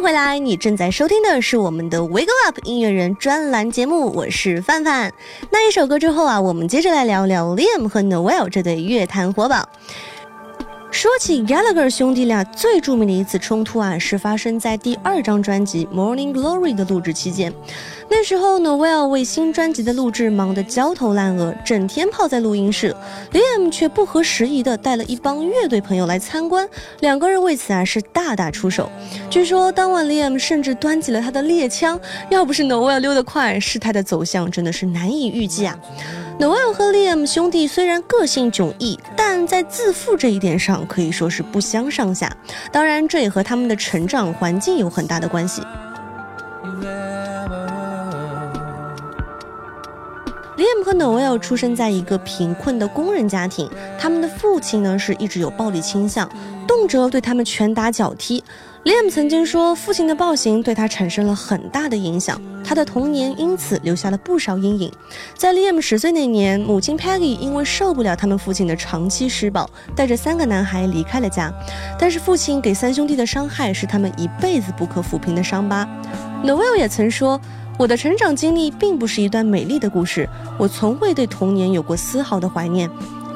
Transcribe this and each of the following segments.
回来，你正在收听的是我们的 Wiggle Up 音乐人专栏节目，我是范范。那一首歌之后啊，我们接着来聊聊 Liam 和 Noel 这对乐坛活宝。说起 Gallagher 兄弟俩最著名的一次冲突啊，是发生在第二张专辑《Morning Glory》的录制期间。那时候，Noel 为新专辑的录制忙得焦头烂额，整天泡在录音室。Liam 却不合时宜的带了一帮乐队朋友来参观，两个人为此啊是大打出手。据说当晚 Liam 甚至端起了他的猎枪，要不是 Noel 溜得快，事态的走向真的是难以预计啊。Noel 和 Liam 兄弟虽然个性迥异，但在自负这一点上可以说是不相上下。当然，这也和他们的成长环境有很大的关系。Liam 和 Noel 出生在一个贫困的工人家庭，他们的父亲呢是一直有暴力倾向，动辄对他们拳打脚踢。Liam 曾经说，父亲的暴行对他产生了很大的影响，他的童年因此留下了不少阴影。在 Liam 十岁那年，母亲 Peggy 因为受不了他们父亲的长期施暴，带着三个男孩离开了家。但是父亲给三兄弟的伤害是他们一辈子不可抚平的伤疤。Noel 也曾说：“我的成长经历并不是一段美丽的故事，我从未对童年有过丝毫的怀念。”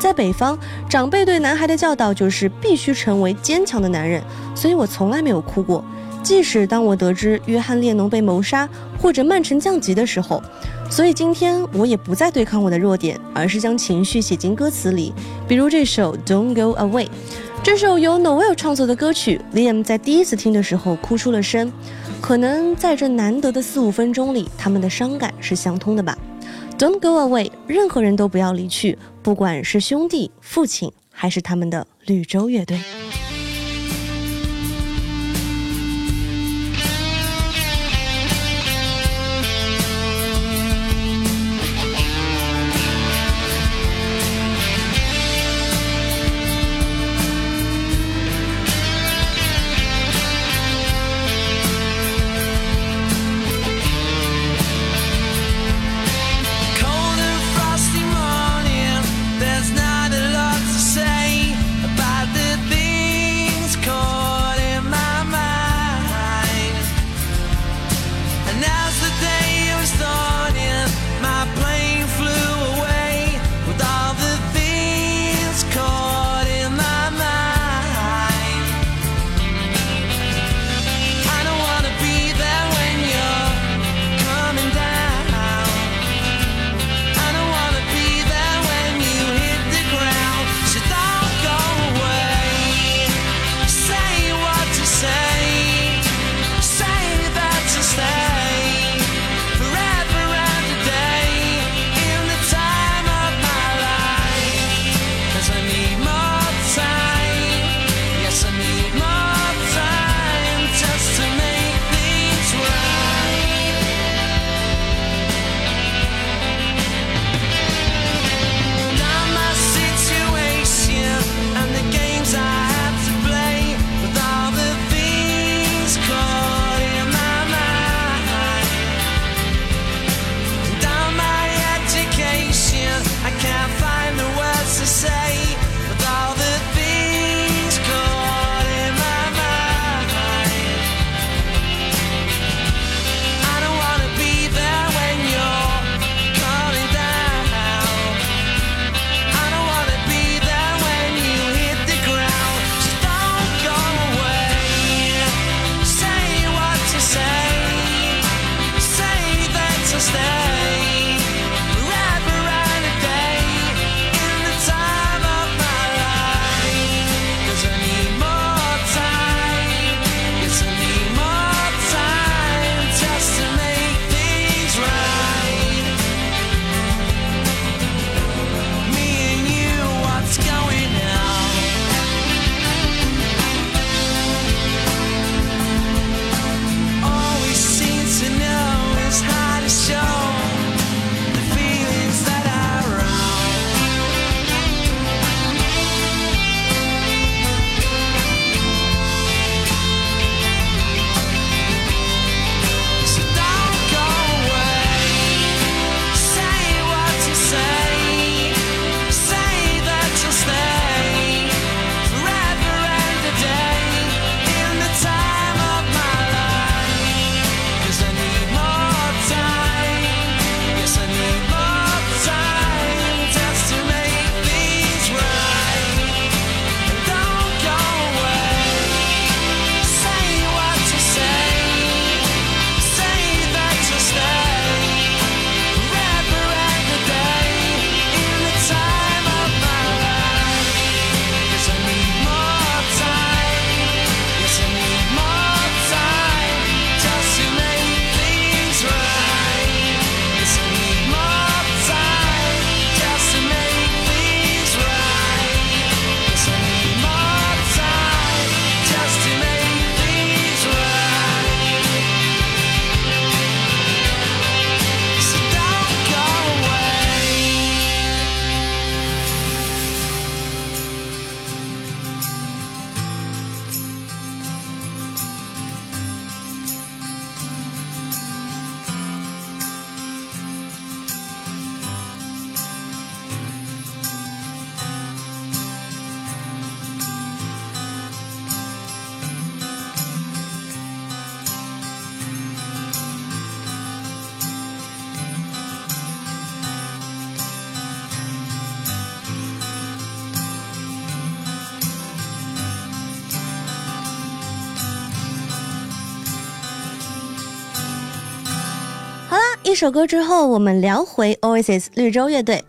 在北方，长辈对男孩的教导就是必须成为坚强的男人，所以我从来没有哭过。即使当我得知约翰列侬被谋杀或者曼城降级的时候，所以今天我也不再对抗我的弱点，而是将情绪写进歌词里。比如这首《Don't Go Away》，这首由 Noel 创作的歌曲，Liam 在第一次听的时候哭出了声。可能在这难得的四五分钟里，他们的伤感是相通的吧。Don't go away，任何人都不要离去，不管是兄弟、父亲，还是他们的绿洲乐队。首歌之后，我们聊回 Oasis 绿洲乐队。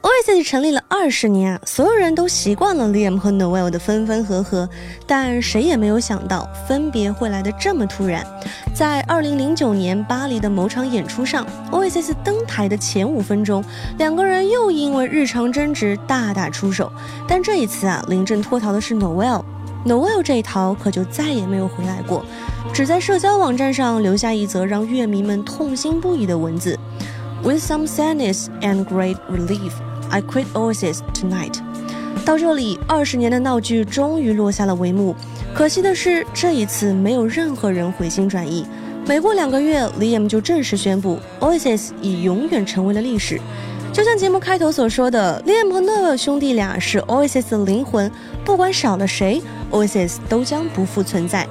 Oasis 成立了二十年啊，所有人都习惯了 Liam 和 Noel 的分分合合，但谁也没有想到分别会来的这么突然。在二零零九年巴黎的某场演出上，Oasis 登台的前五分钟，两个人又因为日常争执大打出手。但这一次啊，临阵脱逃的是 Noel，Noel 这一逃可就再也没有回来过，只在社交网站上留下一则让乐迷们痛心不已的文字：With some sadness and great relief。I quit Oasis tonight。到这里，二十年的闹剧终于落下了帷幕。可惜的是，这一次没有任何人回心转意。没过两个月，Liam 就正式宣布，Oasis 已永远成为了历史。就像节目开头所说的，Liam 和 Noel 兄弟俩是 Oasis 的灵魂，不管少了谁，Oasis 都将不复存在。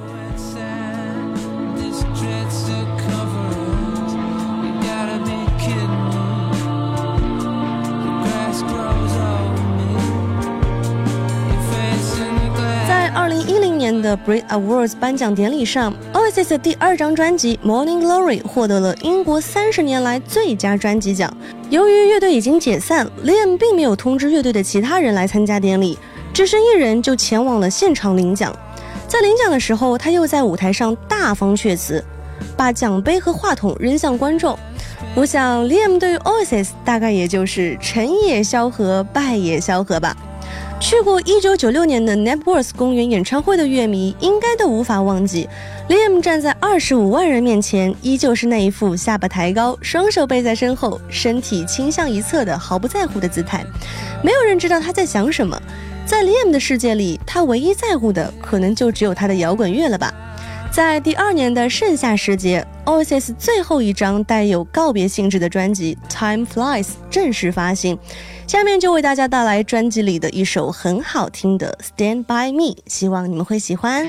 Brit Awards 颁奖典礼上，Oasis 的第二张专辑《Morning Glory》获得了英国三十年来最佳专辑奖。由于乐队已经解散，Liam 并没有通知乐队的其他人来参加典礼，只身一人就前往了现场领奖。在领奖的时候，他又在舞台上大方阙词，把奖杯和话筒扔向观众。我想，Liam 对于 Oasis 大概也就是成也萧何，败也萧何吧。去过一九九六年的 Networth 公园演唱会的乐迷，应该都无法忘记，Liam 站在二十五万人面前，依旧是那一副下巴抬高、双手背在身后、身体倾向一侧的毫不在乎的姿态。没有人知道他在想什么，在 Liam 的世界里，他唯一在乎的可能就只有他的摇滚乐了吧。在第二年的盛夏时节，Oasis 最后一张带有告别性质的专辑《Time Flies》正式发行。下面就为大家带来专辑里的一首很好听的《Stand by Me》，希望你们会喜欢。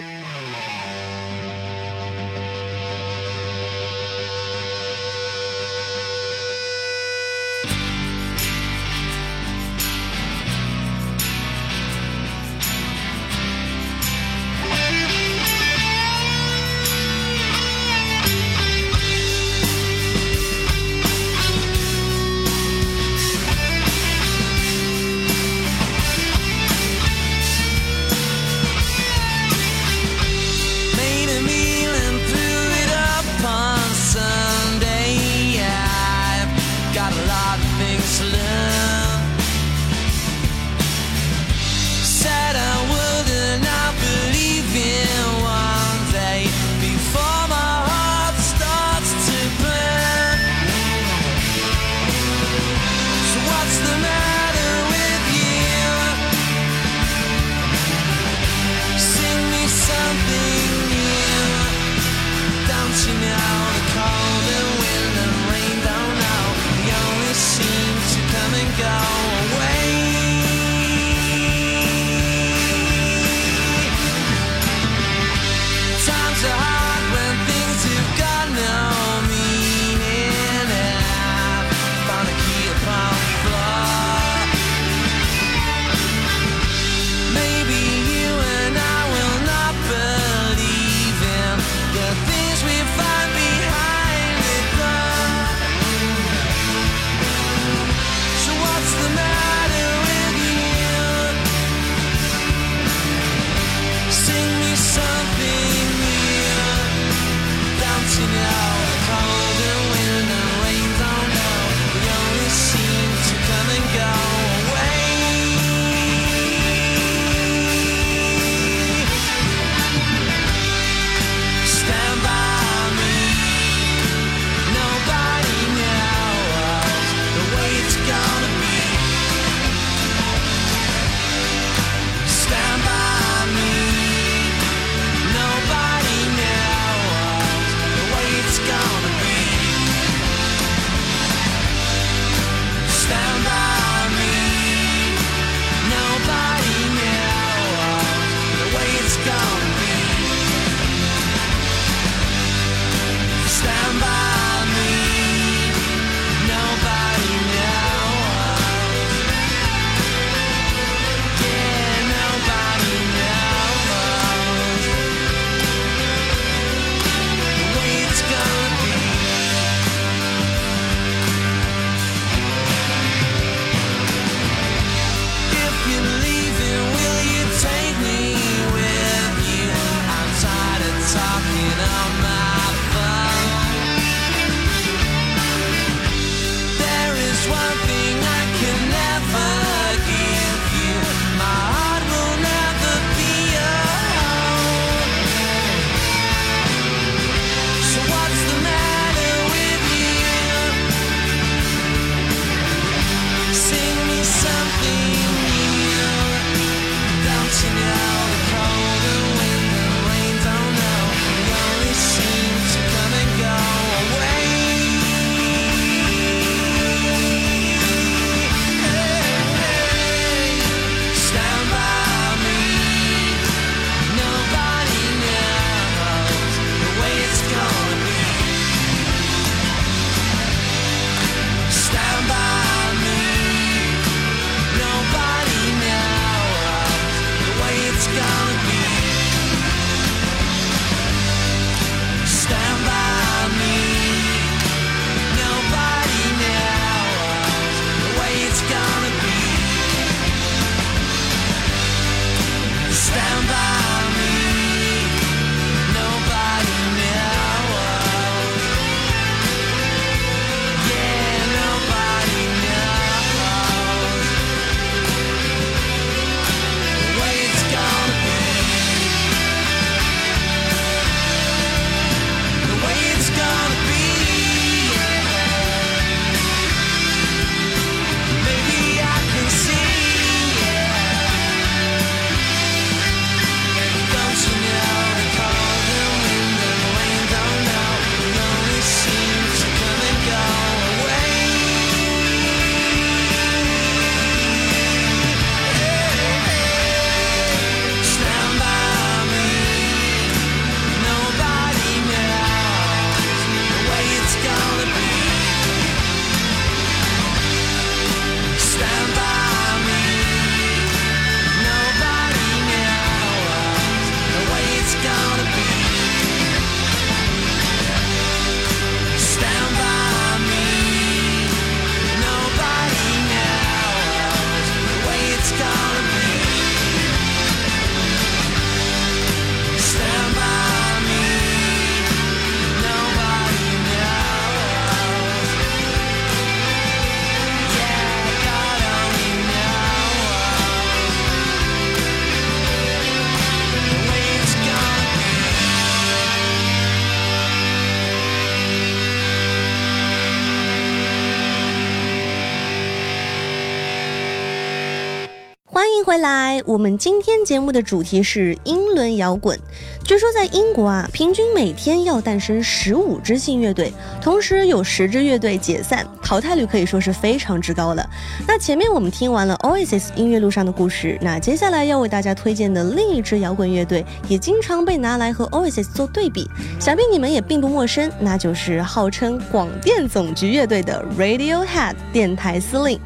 我们今天节目的主题是英伦摇滚。据说在英国啊，平均每天要诞生十五支新乐队，同时有十支乐队解散，淘汰率可以说是非常之高了。那前面我们听完了 Oasis 音乐路上的故事，那接下来要为大家推荐的另一支摇滚乐队，也经常被拿来和 Oasis 做对比，想必你们也并不陌生，那就是号称广电总局乐队的 Radiohead 电台司令。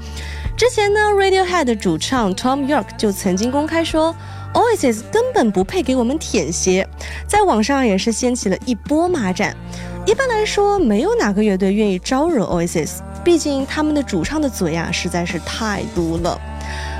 之前呢，Radiohead 的主唱 Tom York 就曾经公开说，Oasis 根本不配给我们舔鞋，在网上也是掀起了一波骂战。一般来说，没有哪个乐队愿意招惹 Oasis，毕竟他们的主唱的嘴呀实在是太毒了。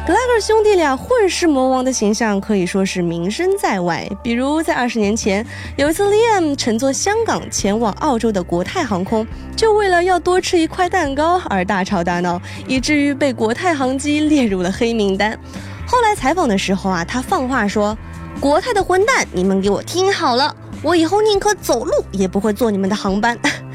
格拉格兄弟俩混世魔王的形象可以说是名声在外。比如在二十年前，有一次 Liam 乘坐香港前往澳洲的国泰航空，就为了要多吃一块蛋糕而大吵大闹，以至于被国泰航机列入了黑名单。后来采访的时候啊，他放话说：“国泰的混蛋，你们给我听好了，我以后宁可走路也不会坐你们的航班。”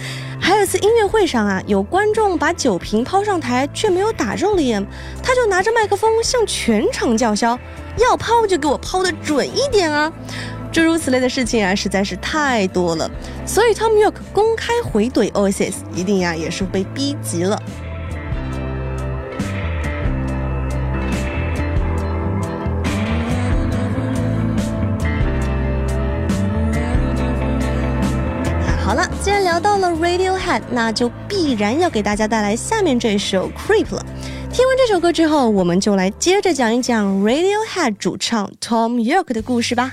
还有一次音乐会上啊，有观众把酒瓶抛上台，却没有打中 Liam，他就拿着麦克风向全场叫嚣：“要抛就给我抛的准一点啊！”诸如此类的事情啊，实在是太多了。所以 Tom York 公开回怼 Oasis，一定呀也是被逼急了。到了 Radiohead，那就必然要给大家带来下面这首 Creep 了。听完这首歌之后，我们就来接着讲一讲 Radiohead 主唱 Tom York 的故事吧。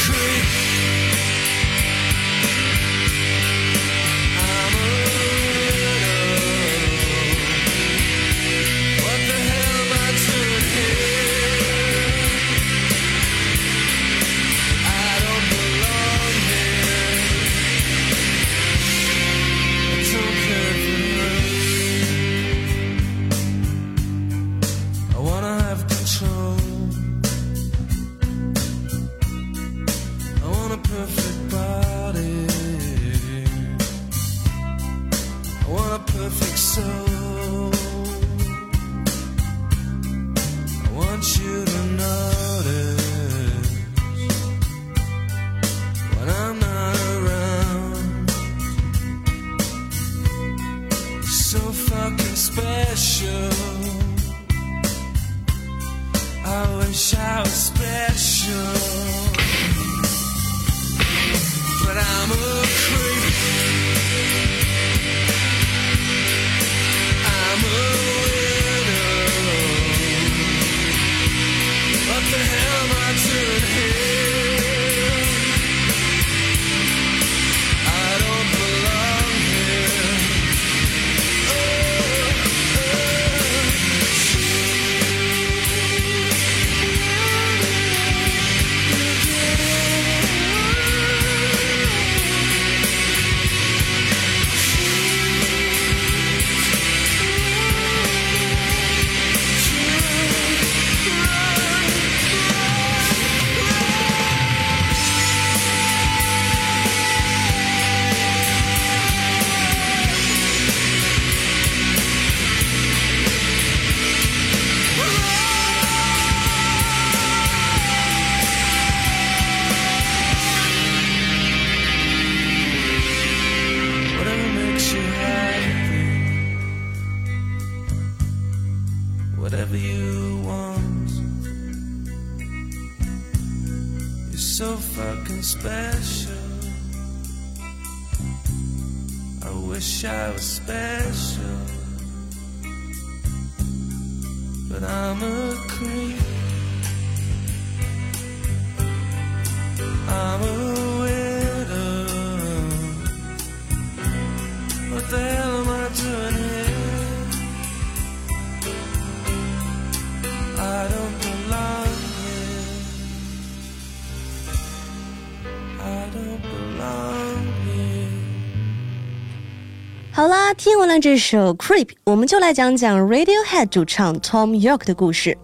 听完了这首《Creep》，我们就来讲讲 Radiohead 主唱 Tom York 的故事。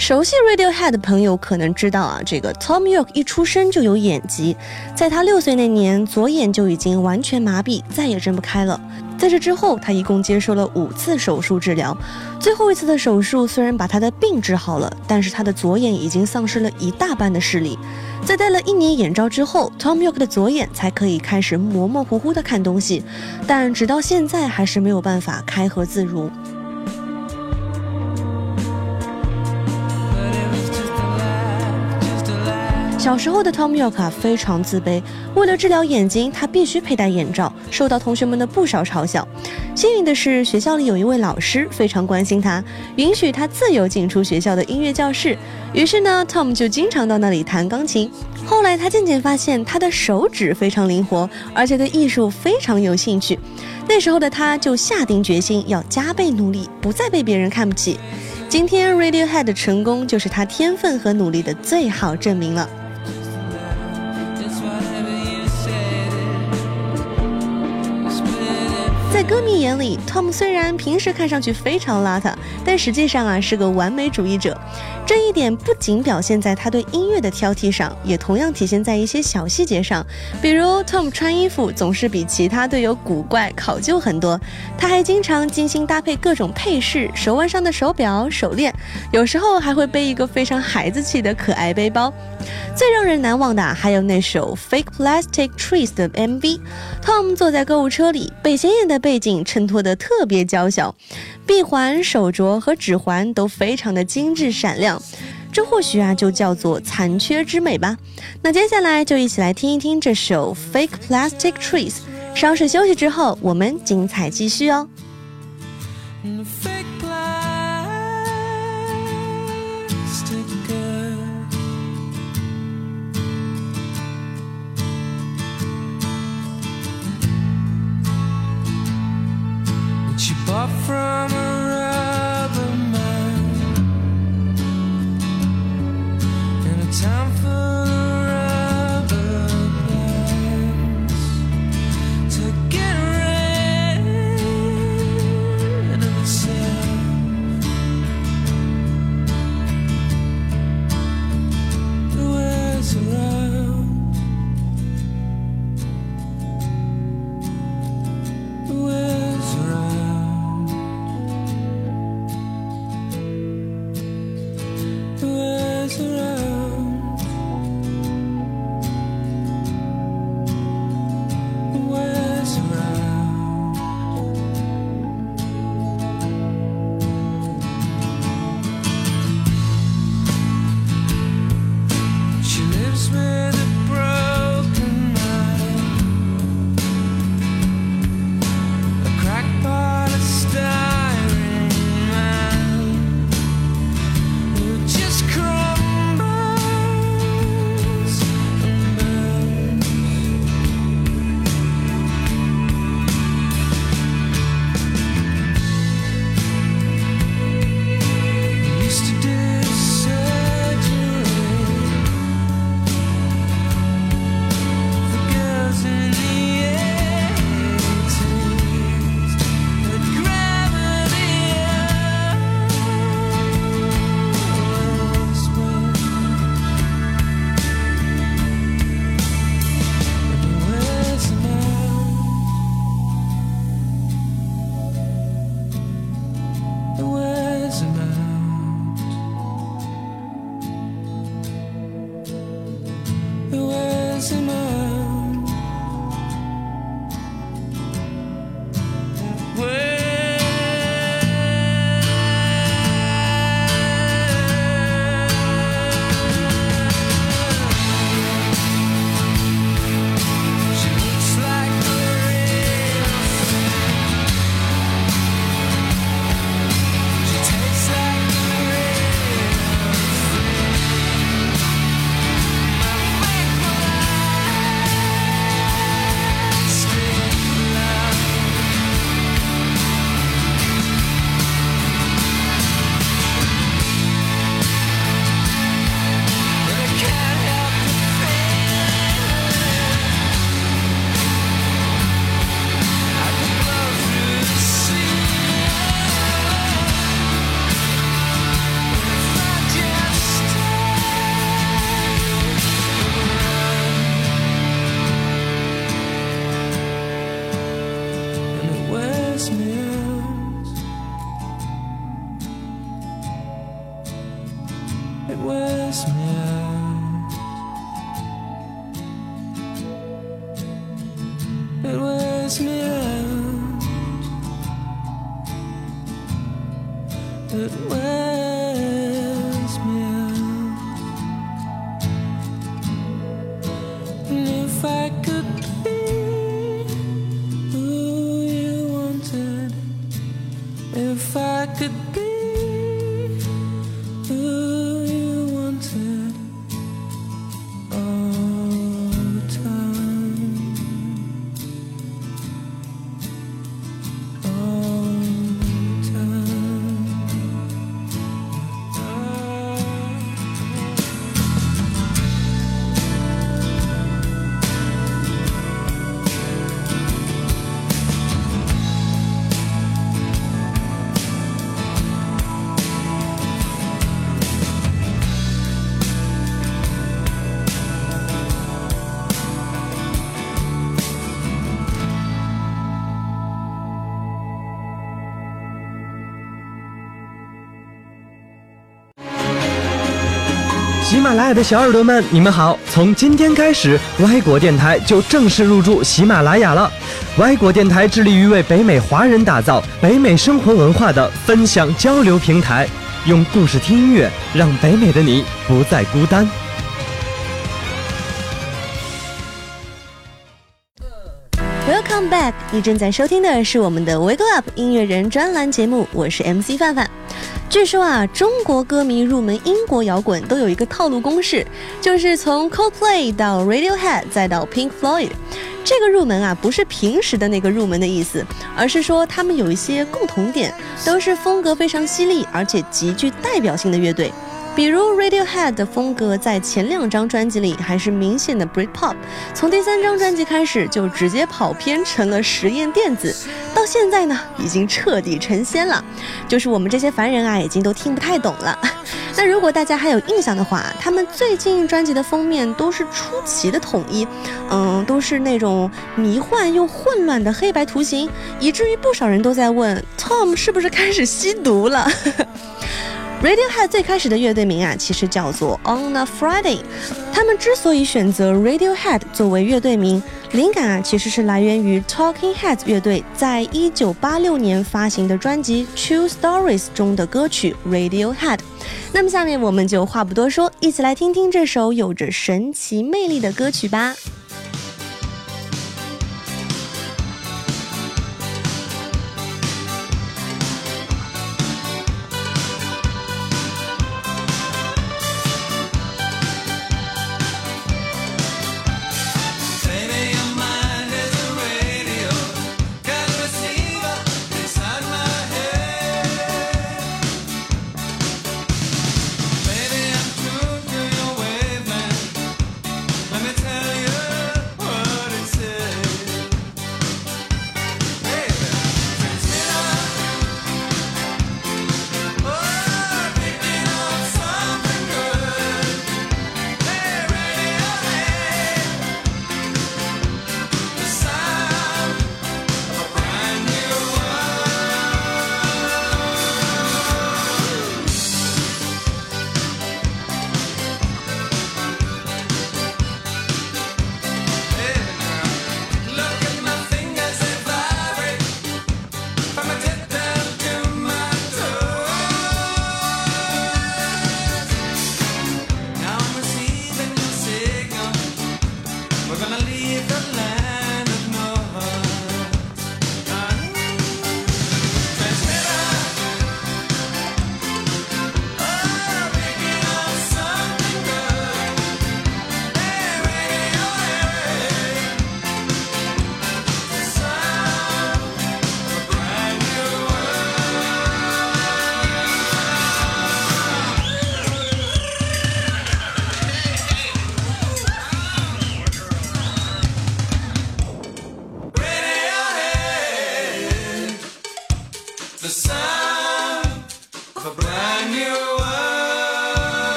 熟悉 Radiohead 的朋友可能知道啊，这个 Tom York 一出生就有眼疾，在他六岁那年，左眼就已经完全麻痹，再也睁不开了。在这之后，他一共接受了五次手术治疗。最后一次的手术虽然把他的病治好了，但是他的左眼已经丧失了一大半的视力。在戴了一年眼罩之后，Tom York 的左眼才可以开始模模糊糊的看东西，但直到现在还是没有办法开合自如。小时候的 Tom York 啊非常自卑，为了治疗眼睛，他必须佩戴眼罩，受到同学们的不少嘲笑。幸运的是，学校里有一位老师非常关心他，允许他自由进出学校的音乐教室。于是呢，Tom 就经常到那里弹钢琴。后来他渐渐发现他的手指非常灵活，而且对艺术非常有兴趣。那时候的他就下定决心要加倍努力，不再被别人看不起。今天 Radiohead 的成功就是他天分和努力的最好证明了。歌迷眼里，Tom 虽然平时看上去非常邋遢，但实际上啊是个完美主义者。这一点不仅表现在他对音乐的挑剔上，也同样体现在一些小细节上。比如，Tom 穿衣服总是比其他队友古怪考究很多，他还经常精心搭配各种配饰，手腕上的手表、手链，有时候还会背一个非常孩子气的可爱背包。最让人难忘的还有那首《Fake Plastic Trees》的 MV。Tom 坐在购物车里，被显眼的背景衬托得特别娇小，臂环、手镯和指环都非常的精致闪亮。这或许啊就叫做残缺之美吧。那接下来就一起来听一听这首《Fake Plastic Trees》。稍事休息之后，我们精彩继续哦。It wears me out. 马拉雅的小耳朵们，你们好！从今天开始，歪果电台就正式入驻喜马拉雅了。歪果电台致力于为北美华人打造北美生活文化的分享交流平台，用故事听音乐，让北美的你不再孤单。Welcome back！你正在收听的是我们的 Wake Up 音乐人专栏节目，我是 MC 范范。据说啊，中国歌迷入门英国摇滚都有一个套路公式，就是从 Coldplay 到 Radiohead 再到 Pink Floyd。这个入门啊，不是平时的那个入门的意思，而是说他们有一些共同点，都是风格非常犀利而且极具代表性的乐队。比如 Radiohead 的风格在前两张专辑里还是明显的 Britpop，从第三张专辑开始就直接跑偏成了实验电子，到现在呢已经彻底成仙了，就是我们这些凡人啊已经都听不太懂了。那如果大家还有印象的话，他们最近专辑的封面都是出奇的统一，嗯，都是那种迷幻又混乱的黑白图形，以至于不少人都在问 Tom 是不是开始吸毒了。Radiohead 最开始的乐队名啊，其实叫做 On a Friday。他们之所以选择 Radiohead 作为乐队名，灵感啊其实是来源于 Talking Heads 乐队在一九八六年发行的专辑《True Stories》中的歌曲 Radiohead。那么下面我们就话不多说，一起来听听这首有着神奇魅力的歌曲吧。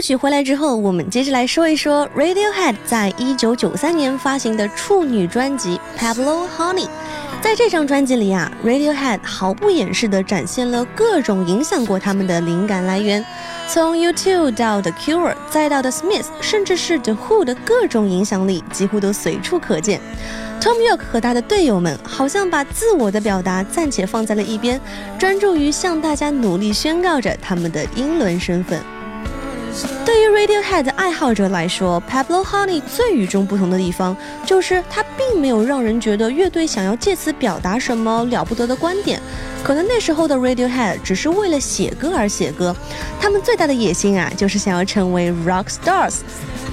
歌曲回来之后，我们接着来说一说 Radiohead 在一九九三年发行的处女专辑《Pablo Honey》。在这张专辑里啊，Radiohead 毫不掩饰地展现了各种影响过他们的灵感来源，从 U2 到 The Cure，再到 The Smiths，甚至是 The Who 的各种影响力几乎都随处可见。Tom York 和他的队友们好像把自我的表达暂且放在了一边，专注于向大家努力宣告着他们的英伦身份。对于 Radiohead 爱好者来说，Pablo Honey 最与众不同的地方，就是它并没有让人觉得乐队想要借此表达什么了不得的观点。可能那时候的 Radiohead 只是为了写歌而写歌，他们最大的野心啊，就是想要成为 rock stars。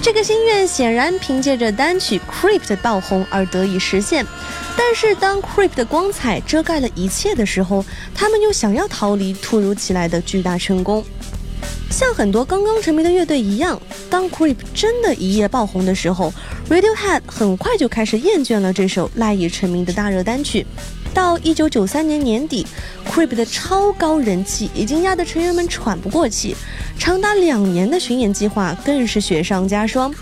这个心愿显然凭借着单曲 Creep 的爆红而得以实现。但是当 Creep 的光彩遮盖了一切的时候，他们又想要逃离突如其来的巨大成功。像很多刚刚成名的乐队一样，当 Creep 真的一夜爆红的时候，Radiohead 很快就开始厌倦了这首赖以成名的大热单曲。到一九九三年年底，Creep 的超高人气已经压得成员们喘不过气，长达两年的巡演计划更是雪上加霜。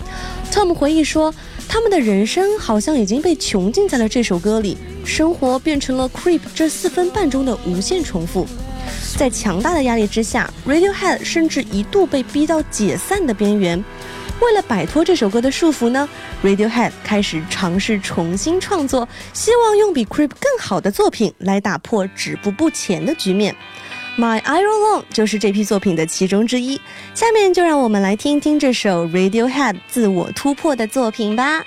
Tom 回忆说，他们的人生好像已经被囚禁在了这首歌里，生活变成了 Creep 这四分半钟的无限重复。在强大的压力之下，Radiohead 甚至一度被逼到解散的边缘。为了摆脱这首歌的束缚呢，Radiohead 开始尝试重新创作，希望用比 Creep 更好的作品来打破止步不前的局面。My Iron Lung 就是这批作品的其中之一。下面就让我们来听听这首 Radiohead 自我突破的作品吧。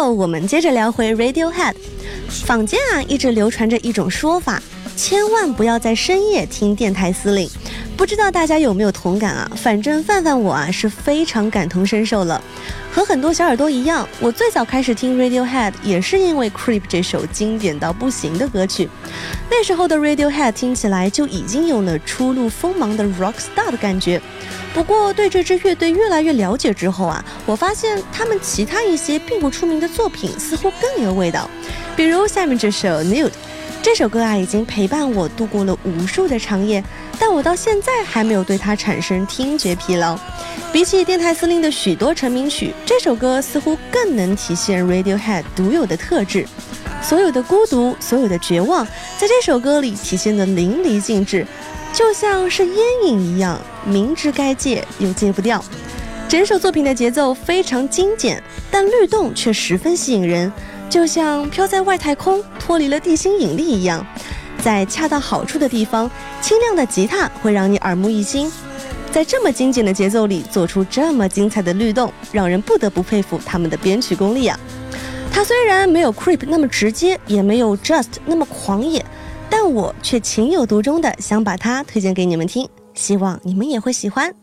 后，我们接着聊回 Radiohead。坊间啊一直流传着一种说法，千万不要在深夜听电台司令。不知道大家有没有同感啊？反正范范我啊是非常感同身受了。和很多小耳朵一样，我最早开始听 Radiohead 也是因为 Creep 这首经典到不行的歌曲。那时候的 Radiohead 听起来就已经有了初露锋芒的 rock star 的感觉。不过对这支乐队越来越了解之后啊，我发现他们其他一些并不出名的作品似乎更有味道。比如下面这首 Nude，这首歌啊已经陪伴我度过了无数的长夜，但我到现在还没有对它产生听觉疲劳。比起电台司令的许多成名曲，这首歌似乎更能体现 Radiohead 独有的特质。所有的孤独，所有的绝望，在这首歌里体现得淋漓尽致，就像是烟瘾一样，明知该戒又戒不掉。整首作品的节奏非常精简，但律动却十分吸引人，就像飘在外太空，脱离了地心引力一样。在恰到好处的地方，清亮的吉他会让你耳目一新。在这么精简的节奏里做出这么精彩的律动，让人不得不佩服他们的编曲功力啊！它虽然没有 Creep 那么直接，也没有 Just 那么狂野，但我却情有独钟的想把它推荐给你们听，希望你们也会喜欢。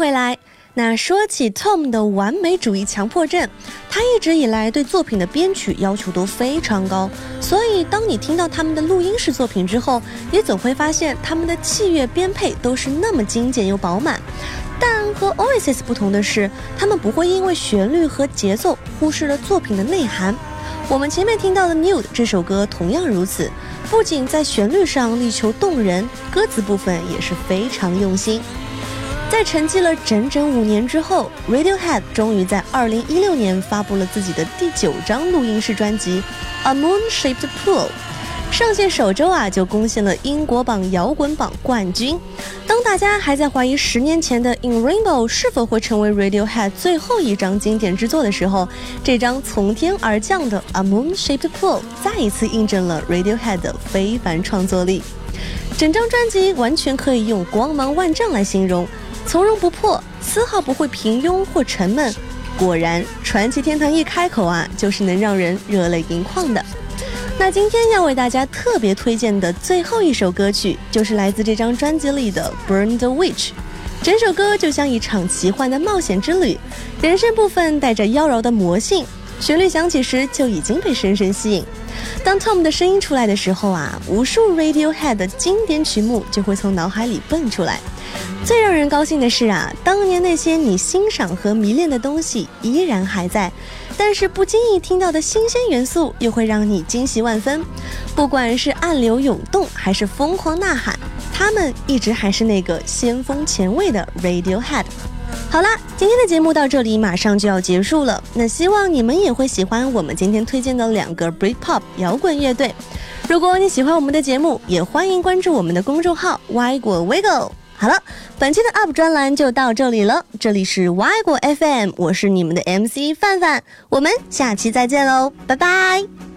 回来。那说起 Tom 的完美主义强迫症，他一直以来对作品的编曲要求都非常高，所以当你听到他们的录音室作品之后，也总会发现他们的器乐编配都是那么精简又饱满。但和 Oasis 不同的是，他们不会因为旋律和节奏忽视了作品的内涵。我们前面听到的《Nude》这首歌同样如此，不仅在旋律上力求动人，歌词部分也是非常用心。在沉寂了整整五年之后，Radiohead 终于在2016年发布了自己的第九张录音室专辑《A Moon-Shaped Pool》。上线首周啊，就攻陷了英国榜摇滚榜冠军。当大家还在怀疑十年前的《In Rainbow》是否会成为 Radiohead 最后一张经典之作的时候，这张从天而降的《A Moon-Shaped Pool》再一次印证了 Radiohead 的非凡创作力。整张专辑完全可以用光芒万丈来形容，从容不迫，丝毫不会平庸或沉闷。果然，传奇天团一开口啊，就是能让人热泪盈眶的。那今天要为大家特别推荐的最后一首歌曲，就是来自这张专辑里的《Burn the Witch》。整首歌就像一场奇幻的冒险之旅，人声部分带着妖娆的魔性，旋律响起时就已经被深深吸引。当 Tom 的声音出来的时候啊，无数 Radiohead 的经典曲目就会从脑海里蹦出来。最让人高兴的是啊，当年那些你欣赏和迷恋的东西依然还在，但是不经意听到的新鲜元素又会让你惊喜万分。不管是暗流涌动还是疯狂呐喊，他们一直还是那个先锋前卫的 Radiohead。好啦，今天的节目到这里马上就要结束了。那希望你们也会喜欢我们今天推荐的两个 Britpop 摇滚乐队。如果你喜欢我们的节目，也欢迎关注我们的公众号 Y 果 Wiggle。好了，本期的 UP 专栏就到这里了。这里是 Y 果 FM，我是你们的 MC 范范，我们下期再见喽，拜拜。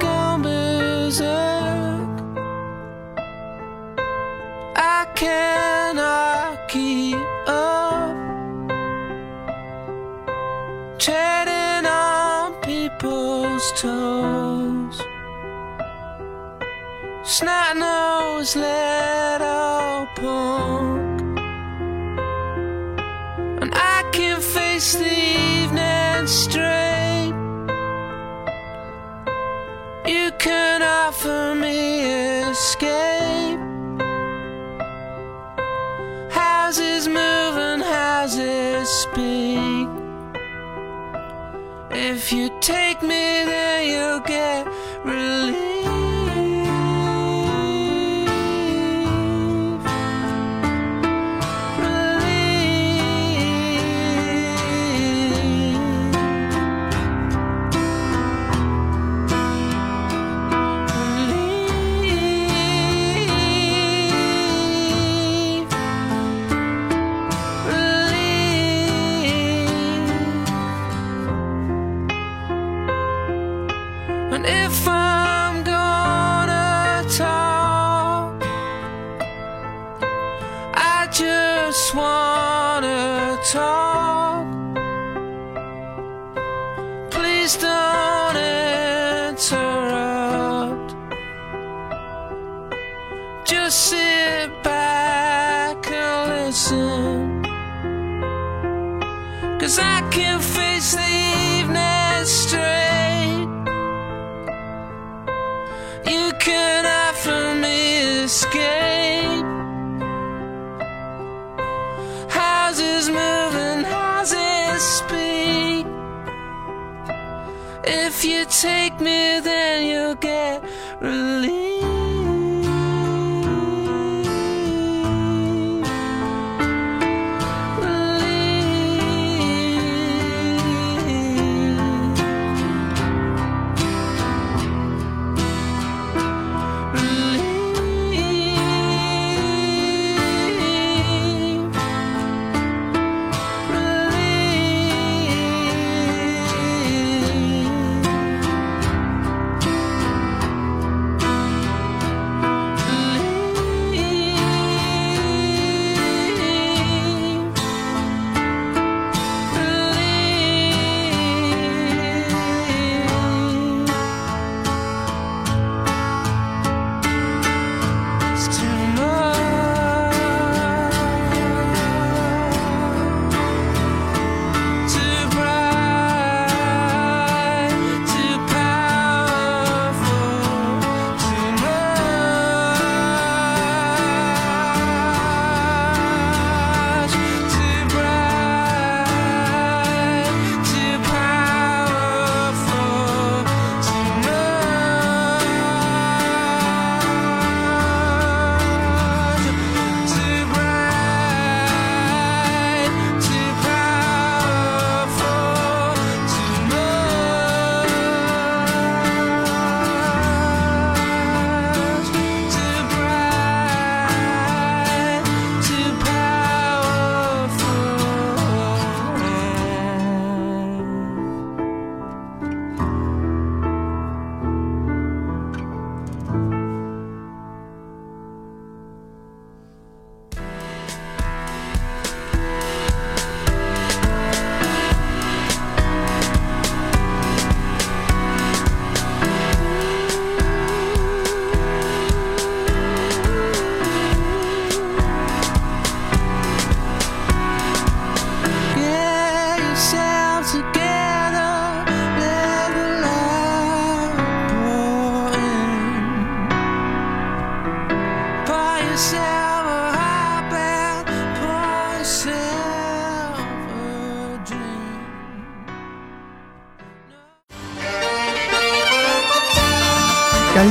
Gone berserk. I cannot keep up. Treading on people's toes. Snot nose Cause I can face the evening straight. You can offer me escape. Houses move and houses speak. If you take me, then you'll get. Relief.